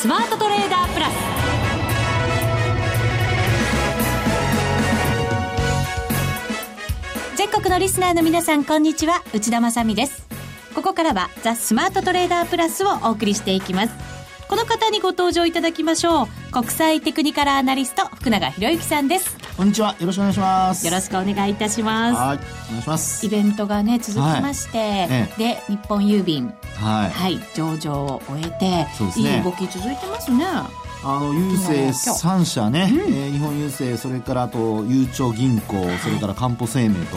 スマートトレーダープラス。全国のリスナーの皆さんこんにちは。内田まさです。ここからはザ・スマートトレーダープラスをお送りしていきます。この方にご登場いただきましょう。国際テクニカルアナリスト福永博之さんです。こんにちは。よろしくお願いします。よろしくお願いいたします。はい。お願いします。イベントがね続きまして、はい。ええ、で日本郵便。はい、はい、上場を終えて、そうですね、いい動き続いてますね。あの郵政3社ね、うん、えー、日本郵政それからあとゆうちょ銀行、はい、それからかんぽ生命と、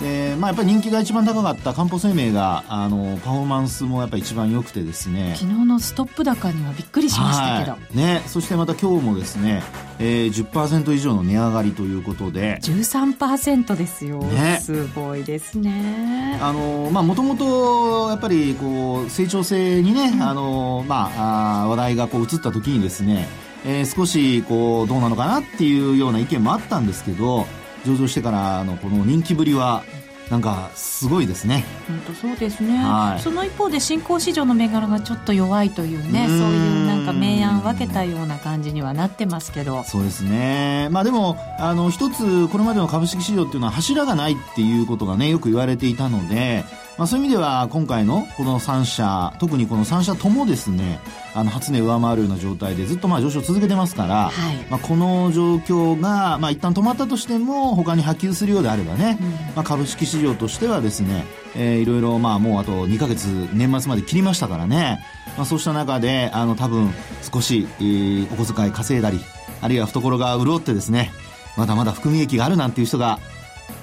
うん、でまあ、やっぱり人気が一番高かったかんぽ生命があのパフォーマンスもやっぱり一番良くてですね。昨日のストップ高にはびっくりしましたけど、はい、ね、そしてまた今日もですね、えー、10%以上の値上がりということで。13%ですよ、ね、すごいですね。あのまあもともとやっぱりこう成長性にね、うん、あのまああ話題がこう移った時にですねえー、少しこうどうなのかなっていうような意見もあったんですけど上場してからのこの人気ぶりはなんかすごいですね。本当そうですね、はい、その一方で新興市場の銘柄がちょっと弱いというねそういうなんか明暗分けたような感じにはなってますけど。そうですね。まあでもあの一つこれまでの株式市場っていうのは柱がないっていうことがねよく言われていたのでまあ、そういう意味では今回のこの3社特にこの3社ともですねあの初値上回るような状態でずっとまあ上昇続けてますから、はい、まあ、この状況が、まあ、一旦止まったとしても他に波及するようであればね、うん、まあ、株式市場としてはですね、えー、いろいろまあもうあと2か月年末まで切りましたからね、まあ、そうした中であの多分少し、えー、お小遣い稼いだりあるいは懐が潤ってですねまだまだ含み益があるなんていう人が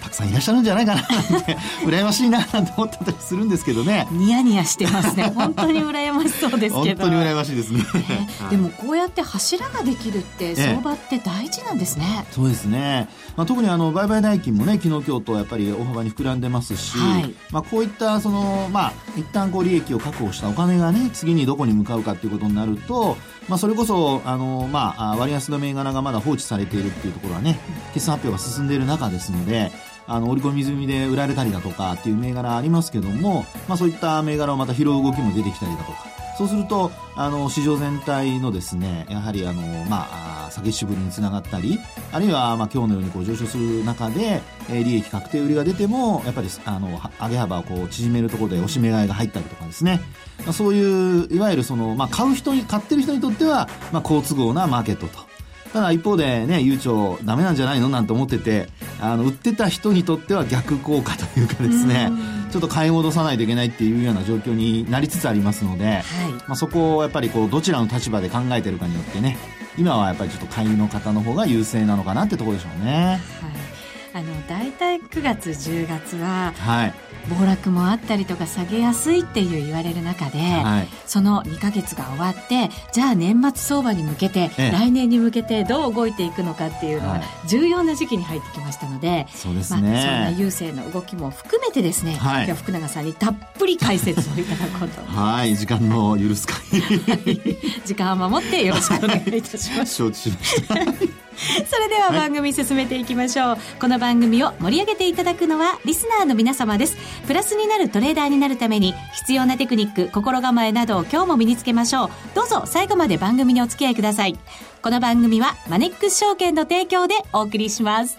たくさんいらっしゃるんじゃないかなって 羨ましいななんて思ってたりするんですけどね。ニヤニヤしてますね。本当に羨ましそうですけど。本当に羨ましいですね、えー、でもこうやって柱ができるって相場って大事なんですね、えー、そうですね、まあ、特にあの売買代金もね昨日今日とやっぱり大幅に膨らんでますし、はい、まあ、こういったそのまあ一旦こう利益を確保したお金がね次にどこに向かうかっていうことになるとまあ、それこそあの、まあ、割安の銘柄がまだ放置されているっていうところはね決算発表が進んでいる中ですのであの織り込み済みで売られたりだとかっていう銘柄ありますけども、まあ、そういった銘柄をまた拾う動きも出てきたりだとか。そうするとあの市場全体のですねやはりあの、まあ、下げしぶりにつながったりあるいは、まあ、今日のようにこう上昇する中で、え、利益確定売りが出てもやっぱりあの上げ幅をこう縮めるところで押し目買いが入ったりとかですね、まあ、そういういわゆるその、まあ、買う人に買ってる人にとっては、まあ、好都合なマーケットと。ただ一方でね、悠長ダメなんじゃないのなんて思ってて、あの、売ってた人にとっては逆効果というかですね、ちょっと買い戻さないといけないっていうような状況になりつつありますので、はい、まあそこをやっぱりこう、どちらの立場で考えてるかによってね、今はやっぱりちょっと買いの方の方が優勢なのかなってところでしょうね。はい。あの大体9月10月は、はい、暴落もあったりとか下げやすいっていう言われる中で、はい、その2か月が終わってじゃあ年末相場に向けて、ええ、来年に向けてどう動いていくのかっていうのは重要な時期に入ってきましたので、そうですね、まあ、そんな郵政の動きも含めてですね、はい、今日は福永さんにたっぷり解説をいただこうと。はい。時間の許す限り。時間を守ってよろしくお願いいたします。承知しました それでは番組進めていきましょう、はい、この番組を盛り上げていただくのはリスナーの皆様です。プラスになるトレーダーになるために必要なテクニック心構えなどを今日も身につけましょう。どうぞ最後まで番組にお付き合いください。この番組はマネックス証券の提供でお送りします。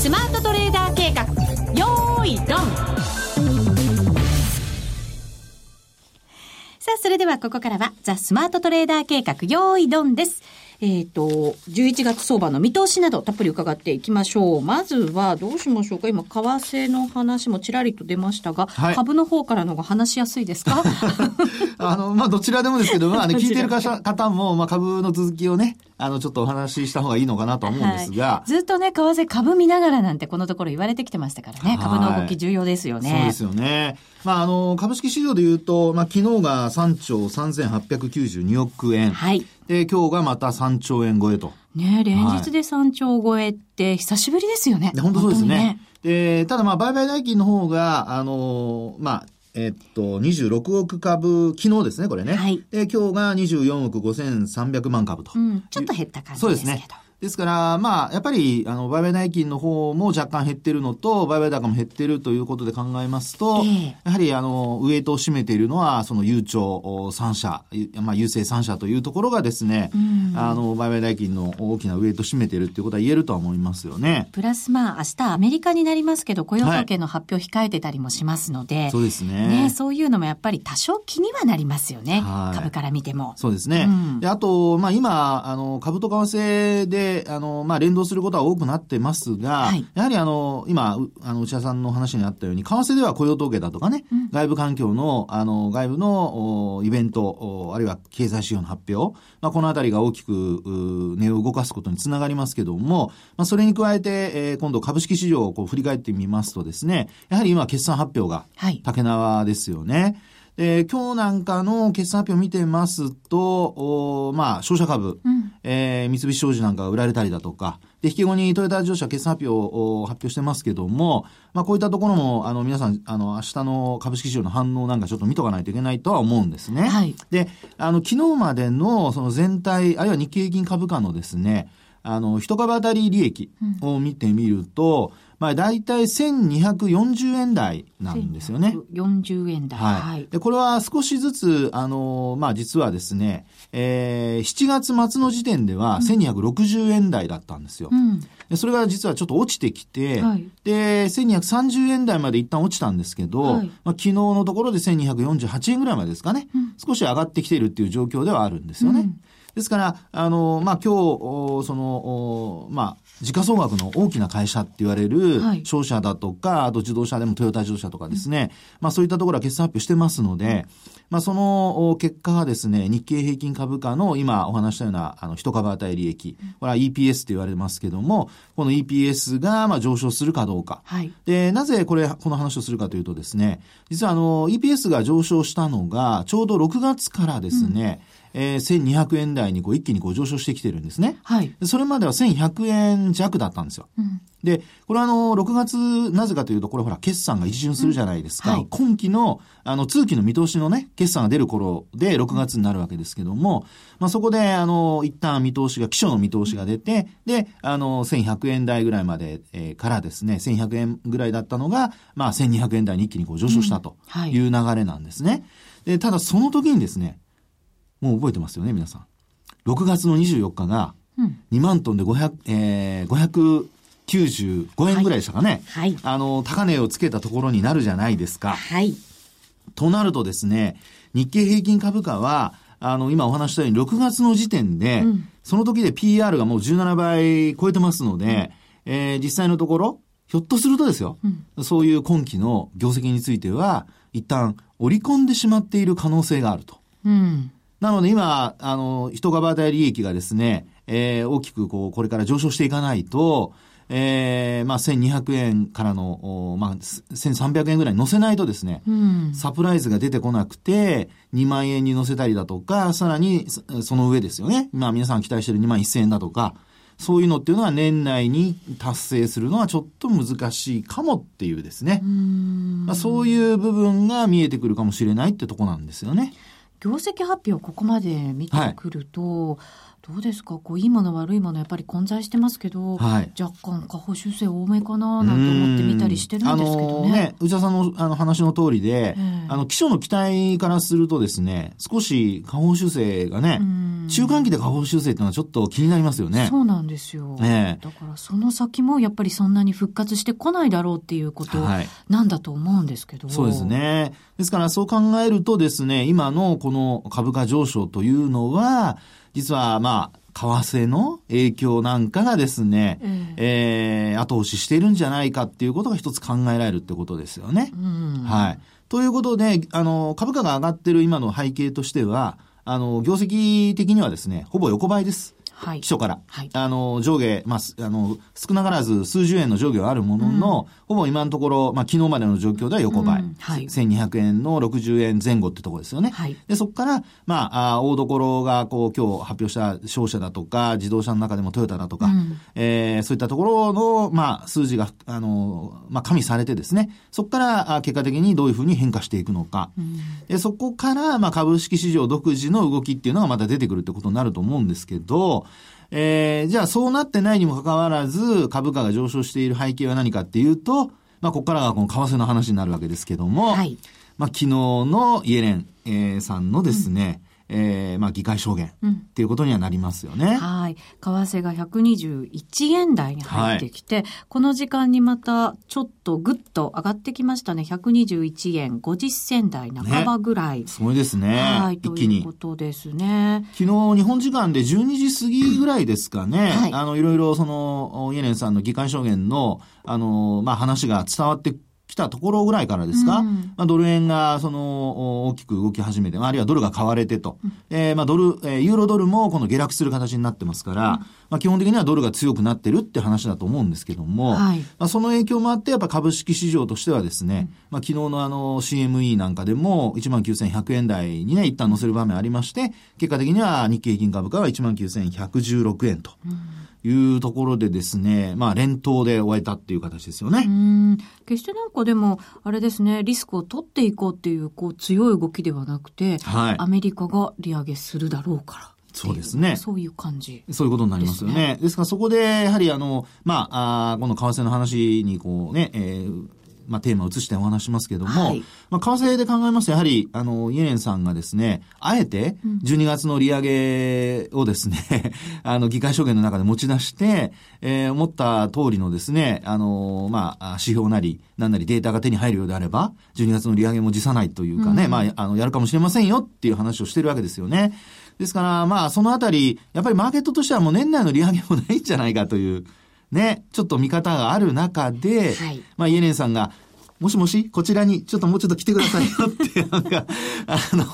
スマートトレーダー計画。よーいドン。さあ、それではここからは、ザ・スマートトレーダー計画、用意ドンです。えっ、ー、と、11月相場の見通しなどたっぷり伺っていきましょう。まずはどうしましょうか。今、為替の話もちらりと出ましたが、はい、株の方からのが話しやすいですか？あの、まあ、どちらでもですけど、まあね、聞いてる方も、まあ、株の続きをね、あの、ちょっとお話しした方がいいのかなと思うんですが。はい、ずっとね、為替株見ながらなんてこのところ言われてきてましたからね、株の動き重要ですよね。そうですよね。まあ、あの、株式市場で言うと、まあ、昨日が3兆3892億円。はい。で、今日がまた3兆円超えと。ね連日で3兆超えって久しぶりですよね。はい、本当そうですね。ねで、ただまあ、売買代金の方が、あの、まあ、えっと、26億株、昨日ですね、これね。はい。で、今日が24億5300万株と。うん、ちょっと減った感じですけど。そうですね。ですから、まあ、やっぱり、あの、売買代金の方も若干減ってるのと、売買高も減ってるということで考えますと、えー、やはり、あの、ウエイトを占めているのは、その、悠長3社、まあ、郵政3社というところがですね、あの、売買代金の大きなウエイトを占めているっていうことは言えるとは思いますよね。プラス、まあ、明日アメリカになりますけど、雇用統計の発表控えてたりもしますので、はい、そうですね。ね、そういうのもやっぱり多少気にはなりますよね。はい、株から見ても。そうですね。うん、で、あと、まあ、今、あの、株と為替で、あの、まあ、連動することは多くなってますが、はい、やはりあの、今、あの、内田さんの話にあったように、為替では雇用統計だとかね、うん、外部環境の、あの、外部のイベント、あるいは経済指標の発表、まあ、このあたりが大きく、値を動かすことにつながりますけども、まあ、それに加えて、えー、今度株式市場をこう振り返ってみますとですね、やはり今決算発表が、竹縄ですよね。はいで、今日なんかの決算発表を見てますと、おまあ、商社株、うん、えー、三菱商事なんかが売られたりだとか、で、引き後にトヨタ自動車決算発表を発表してますけども、まあ、こういったところも、あの、皆さん、あの、明日の株式市場の反応なんかちょっと見とかないといけないとは思うんですね。はい。で、あの、昨日までの、その全体、あるいは日経平均株価のですね、あの、一株当たり利益を見てみると、うんまあ、大体1240円台なんですよね。40円台。はい。で、これは少しずつ、あの、まあ、実はですね、えー、7月末の時点では1260円台だったんですよ。うん、でそれが実はちょっと落ちてきて、はい、で、1230円台まで一旦落ちたんですけど、はい、まあ、昨日のところで1248円ぐらいまでですかね、うん、少し上がってきているっていう状況ではあるんですよね。うんですから、あの、まあ、今日、その、まあ、時価総額の大きな会社って言われる、商社だとか、あと自動車でもトヨタ自動車とかですね、まあ、そういったところは決算発表してますので、まあ、その結果がですね、日経平均株価の今お話したような、あの、一株当たり利益、これは EPS って言われますけども、この EPS が、まあ、上昇するかどうか。はい、で、なぜこれ、この話をするかというとですね、実はあの、EPS が上昇したのが、ちょうど6月からですね、うんえー、1200円台にこう一気にこう上昇してきてるんですね。はい。それまでは1100円弱だったんですよ。うん、で、これはあの、6月、なぜかというと、これほら、決算が一巡するじゃないですか。うんはい、今期の、あの、通期の見通しのね、決算が出る頃で6月になるわけですけども、まあそこで、あの、一旦見通しが、基礎の見通しが出て、で、あの、1100円台ぐらいまで、えー、からですね、1100円ぐらいだったのが、まあ1200円台に一気にこう上昇したという流れなんですね。うんはい、で、ただその時にですね、もう覚えてますよね、皆さん。6月の24日が、2万トンで500、えー、595円ぐらいでしたかね。はい。あの、高値をつけたところになるじゃないですか。はい。となるとですね、日経平均株価は、あの、今お話したように6月の時点で、うん、その時で PR がもう17倍超えてますので、うん、えー、実際のところ、ひょっとするとですよ、うん、そういう今期の業績については、一旦織り込んでしまっている可能性があると。うん、なので今、あの、人が当たり利益がですね、えー、大きくこう、これから上昇していかないと、えー、まあ、1200円からの、まあ、1300円ぐらい乗せないとですね、うん、サプライズが出てこなくて、2万円に乗せたりだとか、さらにその上ですよね。まあ、皆さん期待してる2万1000円だとか、そういうのっていうのは年内に達成するのはちょっと難しいかもっていうですね。まあ、そういう部分が見えてくるかもしれないってとこなんですよね。業績発表ここまで見てくると、はいどうですか？こういいもの悪いものやっぱり混在してますけど、はい、若干下方修正多めかななんて思って見たりしてるんですけどね。ね内田さんのあの話の通りで、あの、基礎の期待からするとですね、少し下方修正がね、中間期で下方修正っていうのはちょっと気になりますよね。そうなんですよ。ね、だからその先もやっぱりそんなに復活してこないだろうっていうことなんだと思うんですけど。はい、そうですね。ですからそう考えるとですね、今のこの株価上昇というのは、実はまあ、為替の影響なんかがですね、うん、えー、後押ししているんじゃないかっていうことが一つ考えられるってことですよね。うん、はい。ということで、あの、株価が上がってる今の背景としては、あの、業績的にはですね、ほぼ横ばいです。はい、基礎から、はい、あの、上下、まあ、あの、少なからず数十円の上下はあるものの、うん、ほぼ今のところ、まあ、昨日までの状況では横ばい。うん、はい、1200円の60円前後ってところですよね。はい、で、そこから、まあ、あ大所が、こう、今日発表した商社だとか、自動車の中でもトヨタだとか、うん、えー、そういったところの、まあ、数字が、あの、まあ、加味されてですね、そこから、結果的にどういうふうに変化していくのか。うん、でそこから、まあ、株式市場独自の動きっていうのがまた出てくるってことになると思うんですけど、えー、じゃあそうなってないにもかかわらず、株価が上昇している背景は何かっていうと、まあ、ここからがこの為替の話になるわけですけども、はい、まあ、昨日のイエレン、えー、さんのですね、うんえー、まあ、議会証言っていうことにはなりますよね。うん、はい。為替が121円台に入ってきて、はい、この時間にまたちょっとぐっと上がってきましたね。121円50銭台半ばぐらい。ね、すごいですね。はい。一気に。ということですね。昨日、日本時間で12時過ぎぐらいですかね。はい。あの、いろいろその、イエレンさんの議会証言の、あの、まあ、話が伝わって来たところぐらいからですか、うん、まあ、ドル円がその大きく動き始めて、あるいはドルが買われてと、うん、えー、まあドル、えー、ユーロドルもこの下落する形になってますから、うん、まあ、基本的にはドルが強くなってるって話だと思うんですけども、はい、まあ、その影響もあって、やっぱ株式市場としてはですね、まあ、昨日のあの CME なんかでも19,100円台にね、一旦乗せる場面ありまして、結果的には日経平均株価は19,116円と。いうところでですね、まあ連投で終えたっていう形ですよね。うん。決してなんかでも、あれですね、リスクを取っていこうっていう、こう強い動きではなくて、はい、アメリカが利上げするだろうから。そうですね。そういう感じ、そういうことになりますよね。ですからそこで、やはりあの、まあ、あこの為替の話にこうね、えー、まあ、テーマを移してお話しますけども、はい、まあ、為替で考えますと、やはり、あの、イエレンさんがですね、あえて、12月の利上げをですね、あの、議会証言の中で持ち出して、えー、思った通りのですね、あの、まあ、指標なり、なんなりデータが手に入るようであれば、12月の利上げも辞さないというかね、うん、まあ、あの、やるかもしれませんよっていう話をしてるわけですよね。ですから、まあ、そのあたり、やっぱりマーケットとしてはもう年内の利上げもないんじゃないかという、ね、ちょっと見方がある中で、はい、まあ、イエレンさんが、もしもし、こちらに、ちょっともうちょっと来てくださいよって、なんか、あの、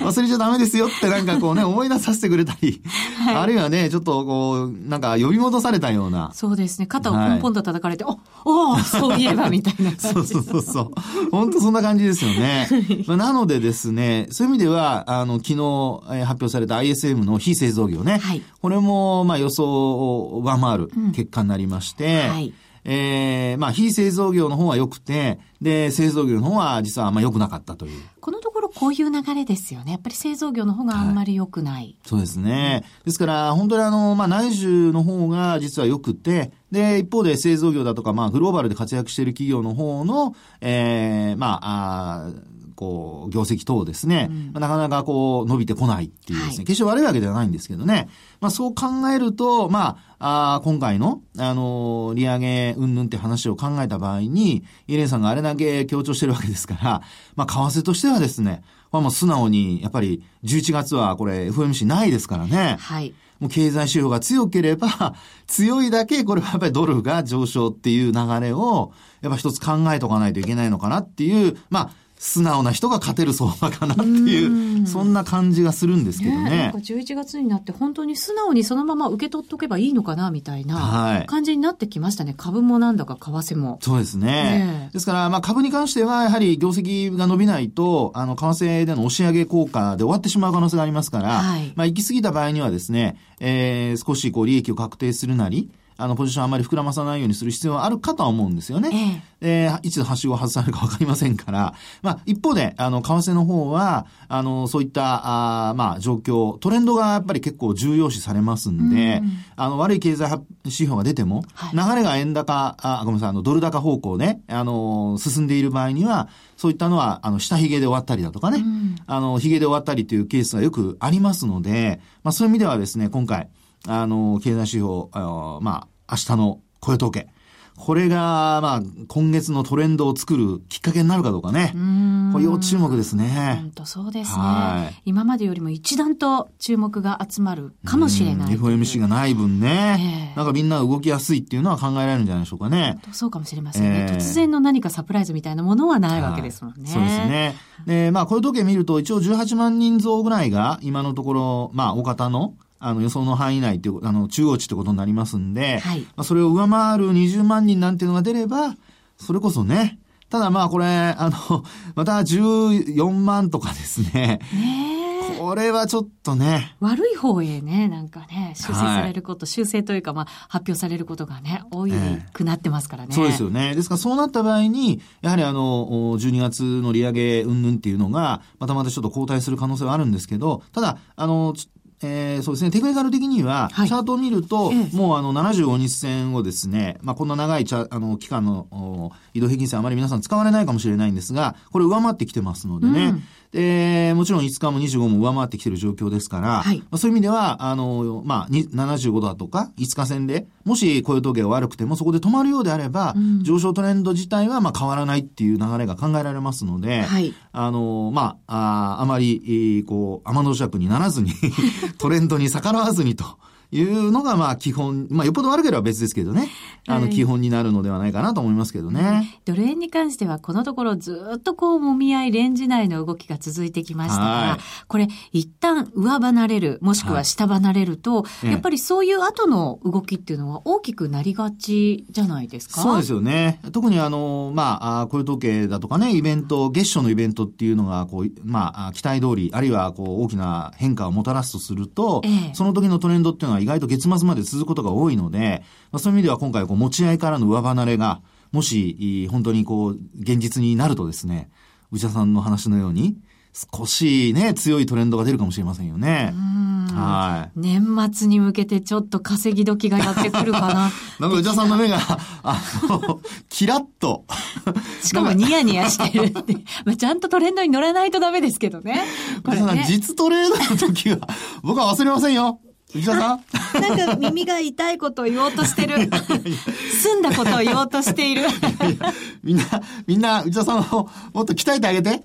忘れちゃダメですよってなんかこうね、思い出させてくれたり、はい、あるいはね、ちょっとこう、なんか呼び戻されたような。そうですね。肩をポンポンと叩かれて、はい、お、おそういえばみたいな そうそうそうそう。本当そんな感じですよね。まあ、なのでですね、そういう意味では、あの、昨日、えー、発表された ISM の非製造業ね。はい、これも、まあ予想を上回る結果になりまして、うん、はいえー、まあ、非製造業の方は良くて、で、製造業の方は実はあんま良くなかったという。このところこういう流れですよね。やっぱり製造業の方があんまり良くない。はい、そうですね。ですから、本当にあの、まあ、内需の方が実は良くて、で、一方で製造業だとか、まあ、グローバルで活躍している企業の方の、ええー、まあ、あこう、業績等ですね、うん、なかなかこう、伸びてこないっていうですね、はい、決して悪いわけではないんですけどね。まあそう考えると、まあ、あ今回の、あのー、利上げ云々って話を考えた場合に、イレンさんがあれだけ強調してるわけですから、まあ為替としてはですね、まあもう素直に、やっぱり11月はこれ FOMC ないですからね。はい。もう経済指標が強ければ、強いだけこれはやっぱりドルが上昇っていう流れを、やっぱ一つ考えとかないといけないのかなっていう、まあ、素直な人が勝てる相場かなっていう、そんな感じがするんですけどね。ねなんか11月になって本当に素直にそのまま受け取っとけばいいのかなみたいな感じになってきましたね。はい、株もなんだか為替も。そうですね。ねですから、まあ株に関してはやはり業績が伸びないと、あの、為替での押し上げ効果で終わってしまう可能性がありますから、はい、まあ行き過ぎた場合にはですね、えー、少しこう利益を確定するなり、あの、ポジションあまり膨らまさないようにする必要はあるかとは思うんですよね。ええ。ー、いつはしごを外されるかわかりませんから。まあ、一方で、あの、為替の方は、あの、そういった、あまあ、状況、トレンドがやっぱり結構重要視されますんで、んあの、悪い経済指標が出ても、はい、流れが円高、あ、ごめんなさい、あの、ドル高方向ね、あの、進んでいる場合には、そういったのは、あの、下髭で終わったりだとかね、あの、髭で終わったりというケースがよくありますので、まあ、そういう意味ではですね、今回、あの、経済指標、あのまあ、明日の雇用統計。これが、まあ、今月のトレンドを作るきっかけになるかどうかね。これ要注目ですね。本当そうですね。今までよりも一段と注目が集まるかもしれない。FOMC がない分ね、えー、なんかみんな動きやすいっていうのは考えられるんじゃないでしょうかね。そうかもしれませんね、えー、突然の何かサプライズみたいなものはないわけですもんね。そうですね。で、まあ、雇用統計見ると一応18万人増ぐらいが今のところ、まあ、大方のあの予想の範囲内っていう、あの中央値ってことになりますんで、はい、まあ、それを上回る20万人なんていうのが出れば、それこそね、ただまあこれ、あの、また14万とかですね。ねこれはちょっとね。悪い方へね、なんかね、修正されること、はい、修正というか、まあ、発表されることがね、多くなってますからね、そうですよね。ですからそうなった場合に、やはりあの、12月の利上げ云々っていうのが、またまたちょっと後退する可能性はあるんですけど、ただ、あの、えー、そうですね、テクニカル的には、チャートを見ると、ええ、もうあの75日線をですね、まあこんな長いチャあの期間の移動平均線あまり皆さん使われないかもしれないんですが、これ上回ってきてますのでね、うんで、もちろん5日も25も上回ってきてる状況ですから、はい、まあ、そういう意味では、あの、まあ、75だとか、5日線で、もし雇用統計が悪くてもそこで止まるようであれば、うん、上昇トレンド自体はまあ変わらないっていう流れが考えられますので、はい、あの、まあ、ああまり、こう、天の尺にならずに トレンドに逆らわずにと。いうのが、まあ、基本、まあ、よっぽど悪ければ別ですけどね。あの、基本になるのではないかなと思いますけどね。ドル円に関しては、このところずっとこう、もみ合い、レンジ内の動きが続いてきましたから、これ、一旦上離れる、もしくは下離れると、はい、やっぱりそういう後の動きっていうのは大きくなりがちじゃないですか？そうですよね。特にあの、まあ、こういう統計だとかね、イベント、月初のイベントっていうのが、こう、まあ、期待通り、あるいは、こう、大きな変化をもたらすとすると、ええ、その時のトレンドっていうのは意外と月末までで続くことが多いので、まあ、そういう意味では今回こう持ち合いからの上離れが、もし、本当にこう、現実になるとですね、内田さんの話のように、少しね、強いトレンドが出るかもしれませんよね。はい。年末に向けてちょっと稼ぎ時がやってくるかな。なんか内田さんの目が、あの、キラッと。しかもニヤニヤしてるって。まあ、ちゃんとトレンドに乗らないとダメですけどね。これね実トレードの時は、僕は忘れませんよ。内田さん？なんか耳が痛いことを言おうとしてる。澄んだことを言おうとしている。みんな、みんな、内田さんをもっと鍛えてあげて。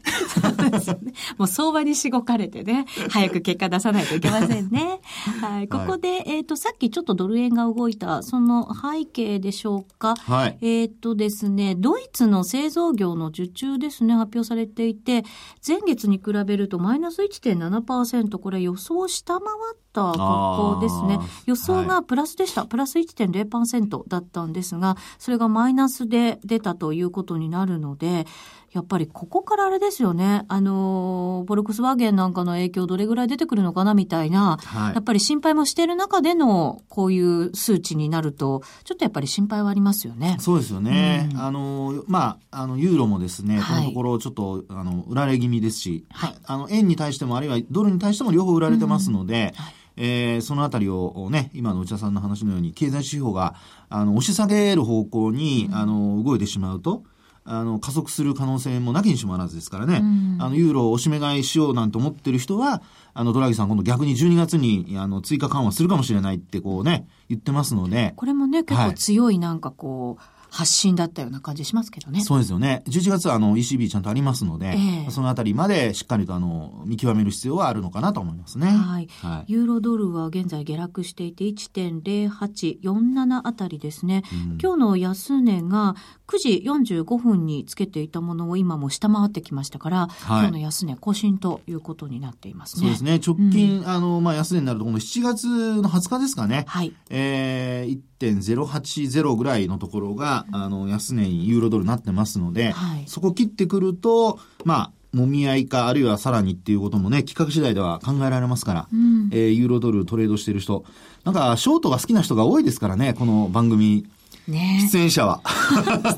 もう相場にしごかれてね、早く結果出さないといけませんね。はい。ここで、はい、えっ、ー、と、さっきちょっとドル円が動いた、その背景でしょうか。はい。えっ、とですね、ドイツの製造業の受注ですね、発表されていて、前月に比べるとマイナス1.7%、これ予想下回った格好ですね。予想がプラスでした。はい、プラス1.0%だったんですが、それがマイナスで出たということになるので、やっぱりここからあれですよね。あの、ボルクスワーゲンなんかの影響どれぐらい出てくるのかなみたいな、はい、やっぱり心配もしている中でのこういう数値になると、ちょっとやっぱり心配はありますよね。そうですよね。うん、あの、まあ、あの、ユーロもですね、このところちょっと、あの、売られ気味ですし、はい、あの、円に対してもあるいはドルに対しても両方売られてますので、うんはいえー、そのあたりをね、今の内田さんの話のように、経済指標が、あの、押し下げる方向に、あの、動いてしまうと、あの、加速する可能性もなきにしもあらずですからね、うん、あの、ユーロを押し目買いしようなんて思ってる人は、あの、ドラギさん今度逆に12月に、あの、追加緩和するかもしれないってこうね、言ってますので。これもね、結構強いなんかこう、はい発信だったような感じしますけどね。そうですよね。11月はあの ECB ちゃんとありますので、えー、そのあたりまでしっかりとあの見極める必要はあるのかなと思いますね。はい。はい、ユーロドルは現在下落していて1.0847あたりですね。うん、今日の安値が9時45分につけていたものを今も下回ってきましたから、はい、今日の安値更新ということになっていますね。そうですね。直近、うん、あの、まあ、安値になるとこの7月の20日ですかね。はい。えー、1.080ぐらいのところが、あの、安値にユーロドルになってますので、はい、そこ切ってくると、まあ、もみ合いか、あるいはさらにっていうこともね、企画次第では考えられますから、うん、えー、ユーロドルトレードしてる人、なんか、ショートが好きな人が多いですからね、この番組。ね出演者は。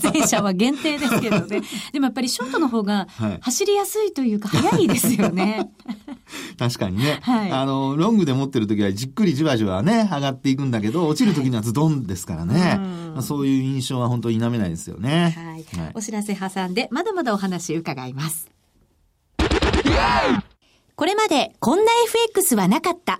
出演者は限定ですけどね。でもやっぱりショートの方が走りやすいというか、早いですよね。確かにね。はい、あの、ロングで持ってる時はじっくりじわじわね、上がっていくんだけど、落ちる時にはズドンですからね。はいまあ、そういう印象は本当に否めないですよね。はい。はい、お知らせ挟んで、まだまだお話伺います。これまでこんな FX はなかった。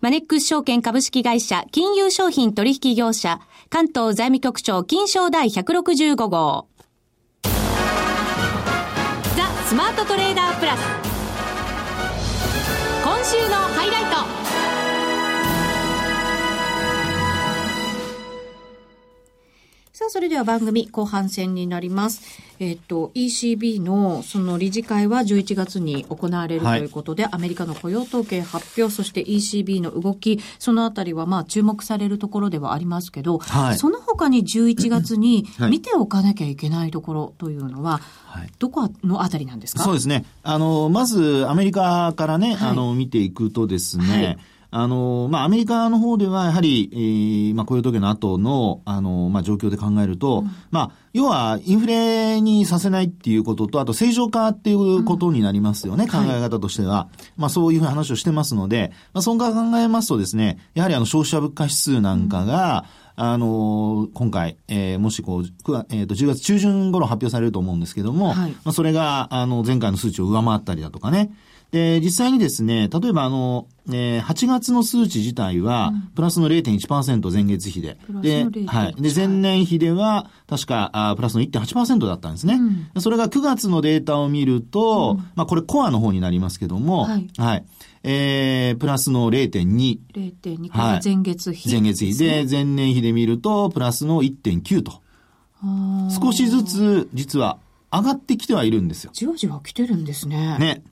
マネックス証券株式会社金融商品取引業者関東財務局長金賞第165号。ザ・スマートトレーダープラス。今週のハイライト。さあ、それでは番組後半戦になります。えっ、と、ECB のその理事会は11月に行われるということで、はい、アメリカの雇用統計発表、そして ECB の動き、そのあたりはまあ注目されるところではありますけど、はい、その他に11月に見ておかなきゃいけないところというのは、はい、どこのあたりなんですか？そうですね。あの、まずアメリカからね、あの、見ていくとですね、あの、まあ、アメリカの方では、やはり、えー、まあ、雇用統計の後の、あの、まあ、状況で考えると、うん、まあ、要は、インフレにさせないっていうことと、あと、正常化っていうことになりますよね、うん、考え方としては。はい、まあ、そういうふうな話をしてますので、まあ、そのから考えますとですね、やはりあの、消費者物価指数なんかが、うん、あの、今回、えー、もしこう、えっ、ー、と、10月中旬頃発表されると思うんですけども、はい、まあ、それが、あの、前回の数値を上回ったりだとかね、で、実際にですね、例えばあの、えー、8月の数値自体は、プラスの0.1%前月比で。で、はい。で、前年比では、確か、あプラスの1.8%だったんですね。うん、それが9月のデータを見ると、うん、まあこれコアの方になりますけども、はい。はい、えー、プラスの0.2。0.2、はい、前月比、前月比で、前年比で見ると、プラスの1.9と。少しずつ、実は、上がってきてはいるんですよ。じわじわ来てるんですね。ね。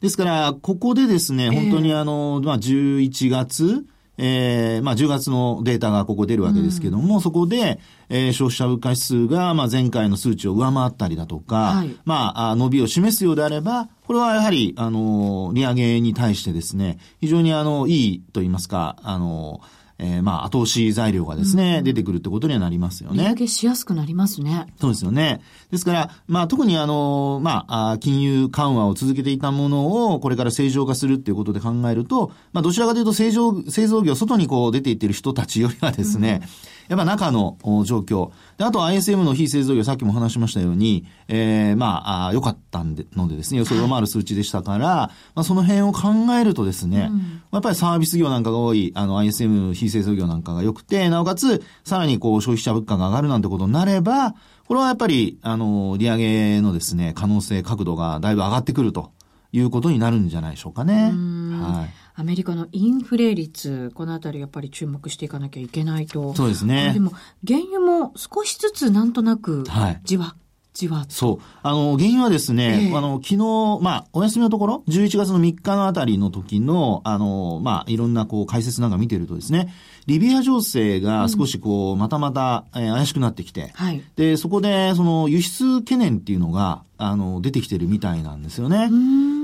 ですから、ここでですね、本当にあの、まあ、11月、えー、まあ、10月のデータがここ出るわけですけども、うん、そこで、えー、消費者物価指数が、まあ、前回の数値を上回ったりだとか、はい、まあ、伸びを示すようであれば、これはやはり、あの、利上げに対してですね、非常にあの、いいと言いますか、あの、えー、まあ、後押し材料がですね、うん、出てくるってことにはなりますよね。利上げしやすくなりますね。そうですよね。ですから、まあ、特にあの、まあ、金融緩和を続けていたものを、これから正常化するっていうことで考えると、まあ、どちらかというと、製造、製造業、外にこう出ていっている人たちよりはですね、うんやっぱ中の状況。で、あと ISM の非製造業、さっきも話しましたように、えー、まあ、良かったんで、のでですね、予想を上回る数値でしたから、はい、まあ、その辺を考えるとですね、うん、やっぱりサービス業なんかが多い、あの ISM 非製造業なんかが良くて、なおかつ、さらにこう消費者物価が上がるなんてことになれば、これはやっぱり、あの、利上げのですね、可能性、角度がだいぶ上がってくるということになるんじゃないでしょうかね。はい。アメリカのインフレ率、このあたりやっぱり注目していかなきゃいけないと。そうですね。でも、原油も少しずつなんとなく、じわ、はいじわそう。あの、原因はですね、えー、あの、昨日、まあ、お休みのところ、11月の3日のあたりの時の、あの、まあ、いろんなこう解説なんか見てるとですね、リビア情勢が少しこう、またまた、えー、怪しくなってきて、はい、で、そこで、その、輸出懸念っていうのが、あの、出てきてるみたいなんですよね。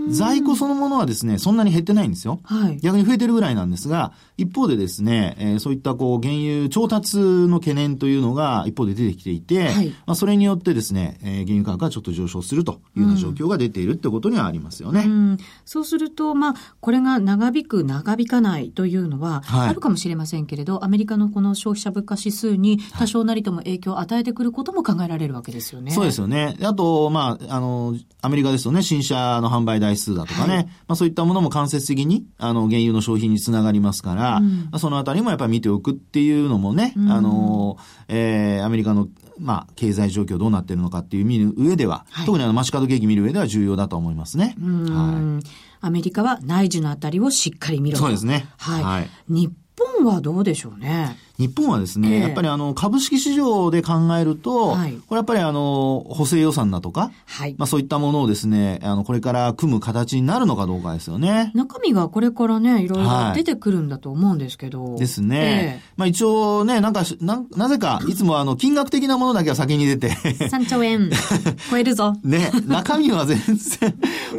在庫そのものはですね、そんなに減ってないんですよ。はい、逆に増えてるぐらいなんですが、一方でですね、えー、そういったこう、原油調達の懸念というのが一方で出てきていて、はい、まあ、それによってですね、えー、原油価格がちょっと上昇するというような状況が出ているってことにはありますよね。うん、そうすると、まあ、これが長引く、長引かないというのは、あるかもしれませんけれど、はい、アメリカのこの消費者物価指数に多少なりとも影響を与えてくることも考えられるわけですよね。そうですよね。あと、まあ、あの、アメリカですとね、新車の販売台数だとかね、はい、まあそういったものも間接的に、あの、原油の消費につながりますから、うん、そのあたりもやっぱり見ておくっていうのもね、うん、あの、えー、アメリカのまあ、経済状況どうなってるのかっていう見る上では、はい、特にあの、街角景気見る上では重要だと思いますね。はい。アメリカは内需のあたりをしっかり見ろと。そうですね。はい。はい、日本はどうでしょうね。日本はですね、えー、やっぱりあの、株式市場で考えると、はい、これやっぱりあの、補正予算だとか、はい、まあそういったものをですね、あの、これから組む形になるのかどうかですよね。中身がこれからね、いろいろ出てくるんだと思うんですけど。はい、ですね。えー、まあ一応ね、なんか、な、なぜか、いつもあの、金額的なものだけは先に出て。3兆円。超えるぞ。ね、中身は全然、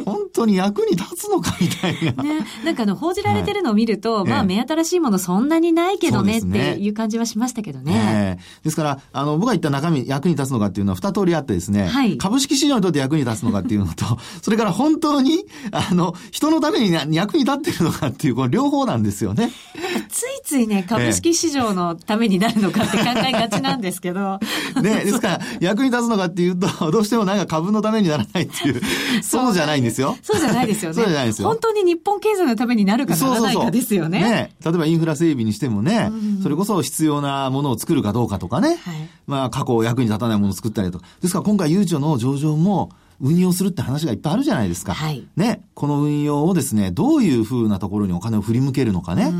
本当に役に立つのかみたいな。ね、なんかあの、報じられてるのを見ると、まあ目新しいものそんなにないけどねっていう感じはしましたけどね。えー、ですから、あの、僕が言った中身、役に立つのかっていうのは二通りあってですね、はい、株式市場にとって役に立つのかっていうのと、それから本当に、あの、人のために役に立ってるのかっていう、この両方なんですよね。ついついね、株式市場のためになるのかって考えがちなんですけど。ね、ですから、役に立つのかっていうと、どうしてもなんか株のためにならないっていう、そうじゃないんですよ。そうじゃないですよね。そうじゃないですよ。本当に日本経済のためになるかならないかですよね。そうそうそうね。例えばインフラ整備にしてもね、うん、それこそ必要なものを作るかどうかとかね、はい、まあ過去役に立たないものを作ったりとか。ですから今回悠長の上場も、運用するって話がいっぱいあるじゃないですか。はい。ね。この運用をですね、どういうふうなところにお金を振り向けるのかね。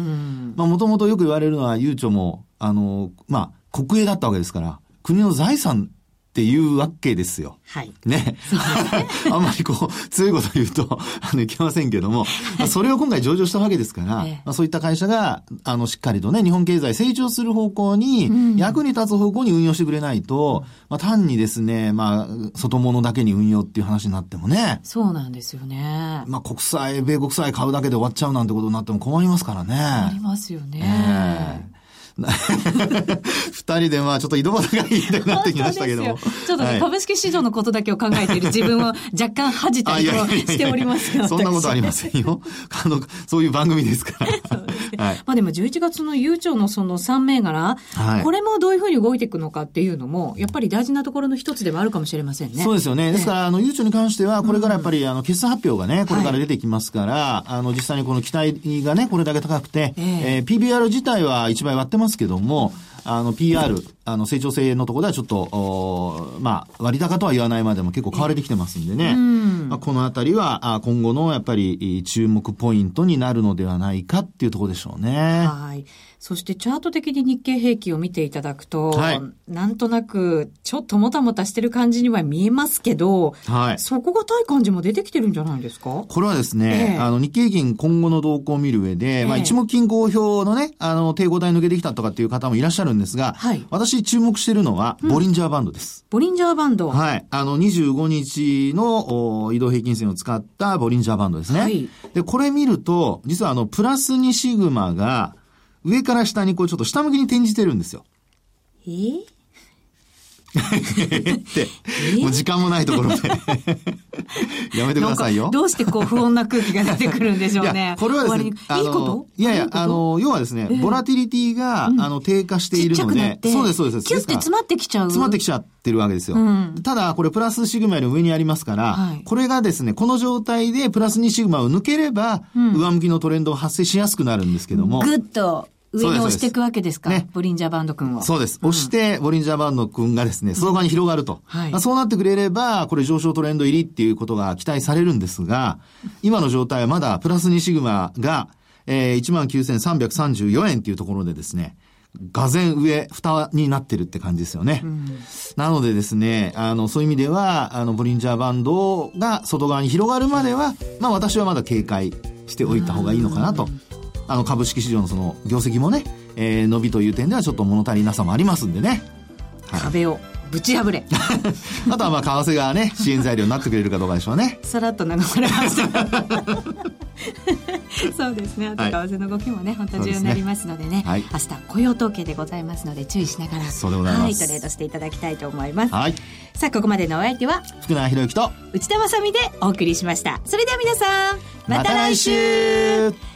まあもともとよく言われるのは、悠長も、あの、まあ、国営だったわけですから、国の財産っていうわけですよ。はい。ね。ね あんまりこう、強いこと言うと、あの、いけませんけども、それを今回上場したわけですから、ええ、まあ、そういった会社が、あの、しっかりとね、日本経済成長する方向に、役に立つ方向に運用してくれないと、うん、まあ、単にですね、まあ、外物だけに運用っていう話になってもね。そうなんですよね。まあ、国債、米国債買うだけで終わっちゃうなんてことになっても困りますからね。ありますよね。えー 二人でまあちょっと井戸端がいいみたいになってきましたけども。ちょっとね、はい、株式市場のことだけを考えている自分を若干恥じたりしておりますが。そんなことありませんよ。あの、そういう番組ですから。はい、まあでも11月の悠長のその3銘柄、はい、これもどういうふうに動いていくのかっていうのも、やっぱり大事なところの一つではあるかもしれませんね。そうですよね。ですから、あの、悠長に関しては、これからやっぱり、あの、決算発表がね、これから出てきますから、あの、実際にこの期待がね、これだけ高くて、えー、えー、PBR 自体は1倍割ってますけども、あの、PR、あの、成長性のところではちょっと、まあ、割高とは言わないまでも結構買われてきてますんでね。まあ、このあたりは、あ今後のやっぱり注目ポイントになるのではないかっていうところでしょうね。はい。そしてチャート的に日経平均を見ていただくと、はい、なんとなくちょっともたもたしてる感じには見えますけど、はい、底堅い感じも出てきてるんじゃないですか？これはですね、えー、あの日経平均今後の動向を見る上で、えー、まあ一目金公表のね、あの抵抗体抜けてきたとかっていう方もいらっしゃるんですが、はい、私注目してるのはボリンジャーバンドです。うん、ボリンジャーバンド。はい。あの25日の移動平均線を使ったボリンジャーバンドですね。はい、で、これ見ると、実はあのプラス2シグマが上から下にこうちょっと下向きに転じてるんですよ。えー、って、もう時間もないところで やめてくださいよ。どうしてこう不穏な空気が出てくるんでしょうね。これはですね、いいこと？いやいや、あの、要はですね、ボラティリティが、あの、低下しているので、そうです、そうです。キュッて詰まってきちゃう。詰まってきちゃってるわけですよ。ただ、これプラスシグマより上にありますから、これがですね、この状態でプラス2シグマを抜ければ、上向きのトレンドが発生しやすくなるんですけども。ぐっと。上に押していくわけですか？ね、ボリンジャーバンド君を。そうです。押して、ボリンジャーバンド君がですね、外側に広がると。はい、そうなってくれれば、これ上昇トレンド入りっていうことが期待されるんですが、今の状態はまだプラス2シグマが、えー、19,334円っていうところでですね、がぜ上、蓋になってるって感じですよね。うん、なのでですね、あの、そういう意味では、あの、ボリンジャーバンドが外側に広がるまでは、まあ私はまだ警戒しておいた方がいいのかなとあの株式市場のその業績もね、えー、伸びという点ではちょっと物足りなさもありますんでね。はい、壁をぶち破れ。あとはまあ為替がね、支援材料になってくれるかどうかでしょうね。さらっと流されました。そうですね。あと為替の動きもね、本当重要になりますのでね。はい、明日雇用統計でございますので注意しながら。はい、トレードしていただきたいと思います。はい。さあ、ここまでのお相手は、福永博之と内田まさみでお送りしました。それでは皆さん、また来週